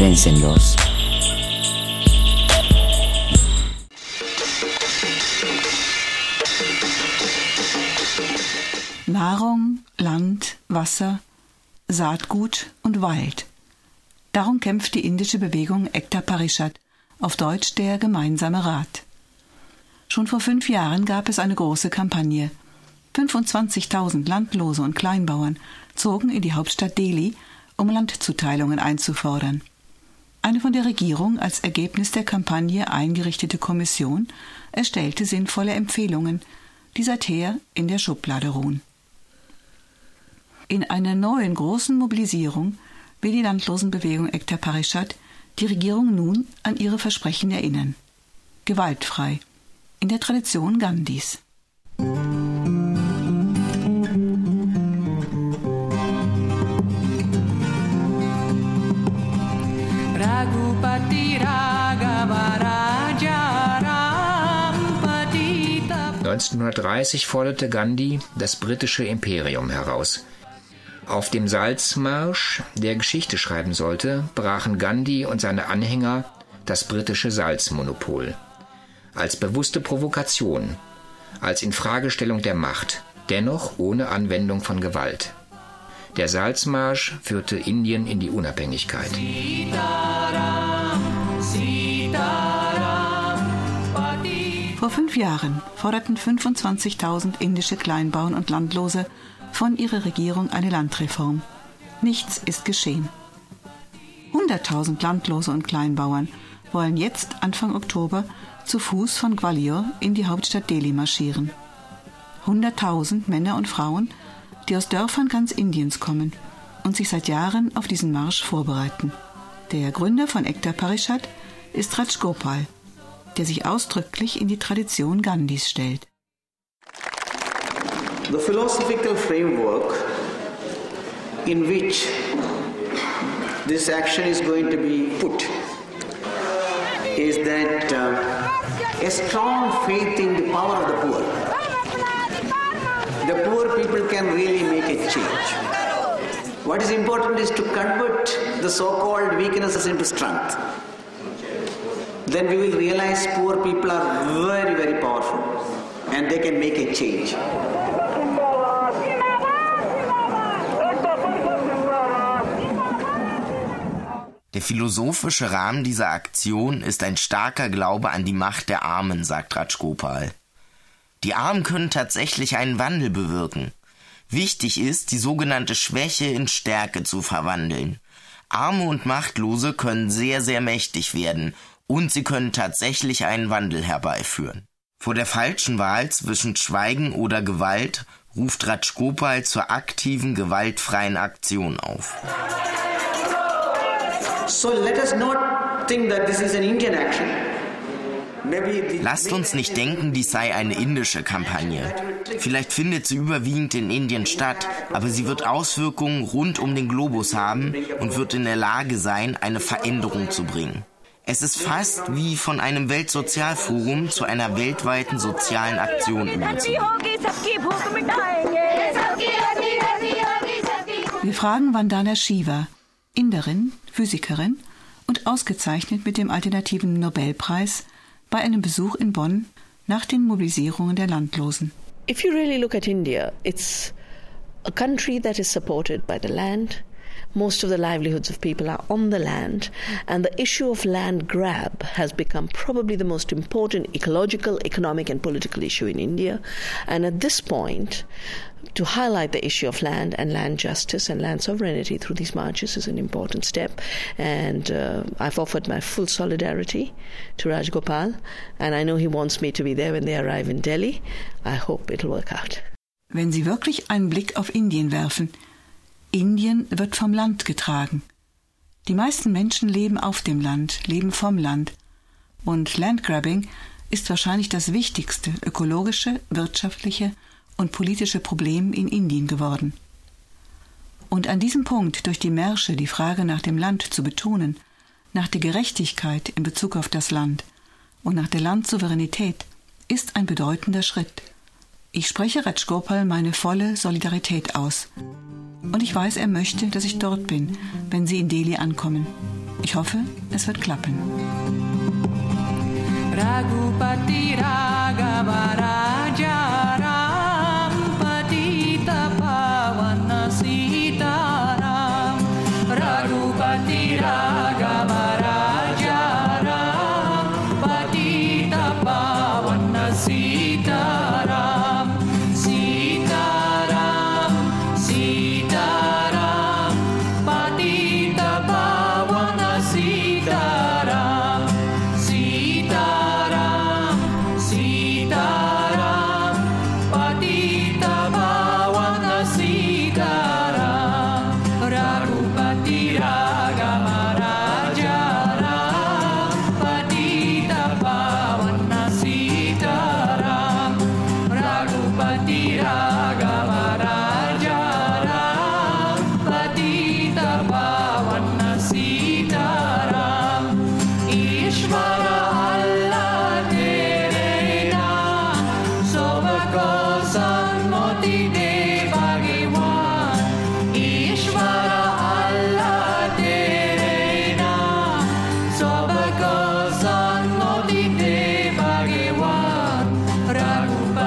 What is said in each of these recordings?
grenzenlos. Nahrung, Land, Wasser, Saatgut und Wald. Darum kämpft die indische Bewegung Ekta Parishad, auf Deutsch der Gemeinsame Rat. Schon vor fünf Jahren gab es eine große Kampagne. 25.000 Landlose und Kleinbauern zogen in die Hauptstadt Delhi, um Landzuteilungen einzufordern. Eine von der Regierung als Ergebnis der Kampagne eingerichtete Kommission erstellte sinnvolle Empfehlungen, die seither in der Schublade ruhen. In einer neuen großen Mobilisierung will die Landlosenbewegung Ekta Parishad die Regierung nun an ihre Versprechen erinnern. Gewaltfrei, in der Tradition Gandhis. Raghupati 1930 forderte Gandhi das britische Imperium heraus. Auf dem Salzmarsch, der Geschichte schreiben sollte, brachen Gandhi und seine Anhänger das britische Salzmonopol. Als bewusste Provokation, als Infragestellung der Macht, dennoch ohne Anwendung von Gewalt. Der Salzmarsch führte Indien in die Unabhängigkeit. Vor fünf Jahren forderten 25.000 indische Kleinbauern und Landlose von ihrer Regierung eine Landreform. Nichts ist geschehen. 100.000 Landlose und Kleinbauern wollen jetzt Anfang Oktober zu Fuß von Gwalior in die Hauptstadt Delhi marschieren. 100.000 Männer und Frauen, die aus Dörfern ganz Indiens kommen und sich seit Jahren auf diesen Marsch vorbereiten. Der Gründer von Ekta Parishad ist Raj Gopal, der sich ausdrücklich in die Tradition Gandhis stellt. The philosophical framework in which this action is going to be put is that uh, a strong faith in the power of the poor. The poor people can really make a change. What is important is to convert the so called weaknesses into strength. Then we will realize poor people are very, very powerful and they can make a change. Der philosophische Rahmen dieser Aktion ist ein starker Glaube an die Macht der Armen, sagt Rajgopal. Die Armen können tatsächlich einen Wandel bewirken. Wichtig ist, die sogenannte Schwäche in Stärke zu verwandeln. Arme und Machtlose können sehr, sehr mächtig werden und sie können tatsächlich einen Wandel herbeiführen. Vor der falschen Wahl zwischen Schweigen oder Gewalt ruft Rajgopal zur aktiven, gewaltfreien Aktion auf. So. Lasst uns nicht denken, dies sei eine indische Kampagne. Vielleicht findet sie überwiegend in Indien statt, aber sie wird Auswirkungen rund um den Globus haben und wird in der Lage sein, eine Veränderung zu bringen. Es ist fast wie von einem Weltsozialforum zu einer weltweiten sozialen Aktion überzugehen. Wir fragen Vandana Shiva, Inderin, Physikerin und ausgezeichnet mit dem alternativen Nobelpreis bei einem Besuch in Bonn nach den Mobilisierungen der Landlosen. If you really look at India, it's a country that is supported by the land. Most of the livelihoods of people are on the land, and the issue of land grab has become probably the most important ecological, economic, and political issue in India. And at this point, to highlight the issue of land and land justice and land sovereignty through these marches is an important step. And uh, I've offered my full solidarity to Raj Gopal, and I know he wants me to be there when they arrive in Delhi. I hope it'll work out. Wenn Sie wirklich einen Blick auf Indien werfen, Indien wird vom Land getragen. Die meisten Menschen leben auf dem Land, leben vom Land. Und Landgrabbing ist wahrscheinlich das wichtigste ökologische, wirtschaftliche und politische Problem in Indien geworden. Und an diesem Punkt durch die Märsche die Frage nach dem Land zu betonen, nach der Gerechtigkeit in Bezug auf das Land und nach der Landsouveränität, ist ein bedeutender Schritt. Ich spreche Rajgopal meine volle Solidarität aus. Und ich weiß, er möchte, dass ich dort bin, wenn Sie in Delhi ankommen. Ich hoffe, es wird klappen. Raghupati Raghava Raja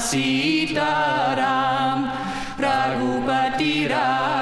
Sitaram Raghupati Ram.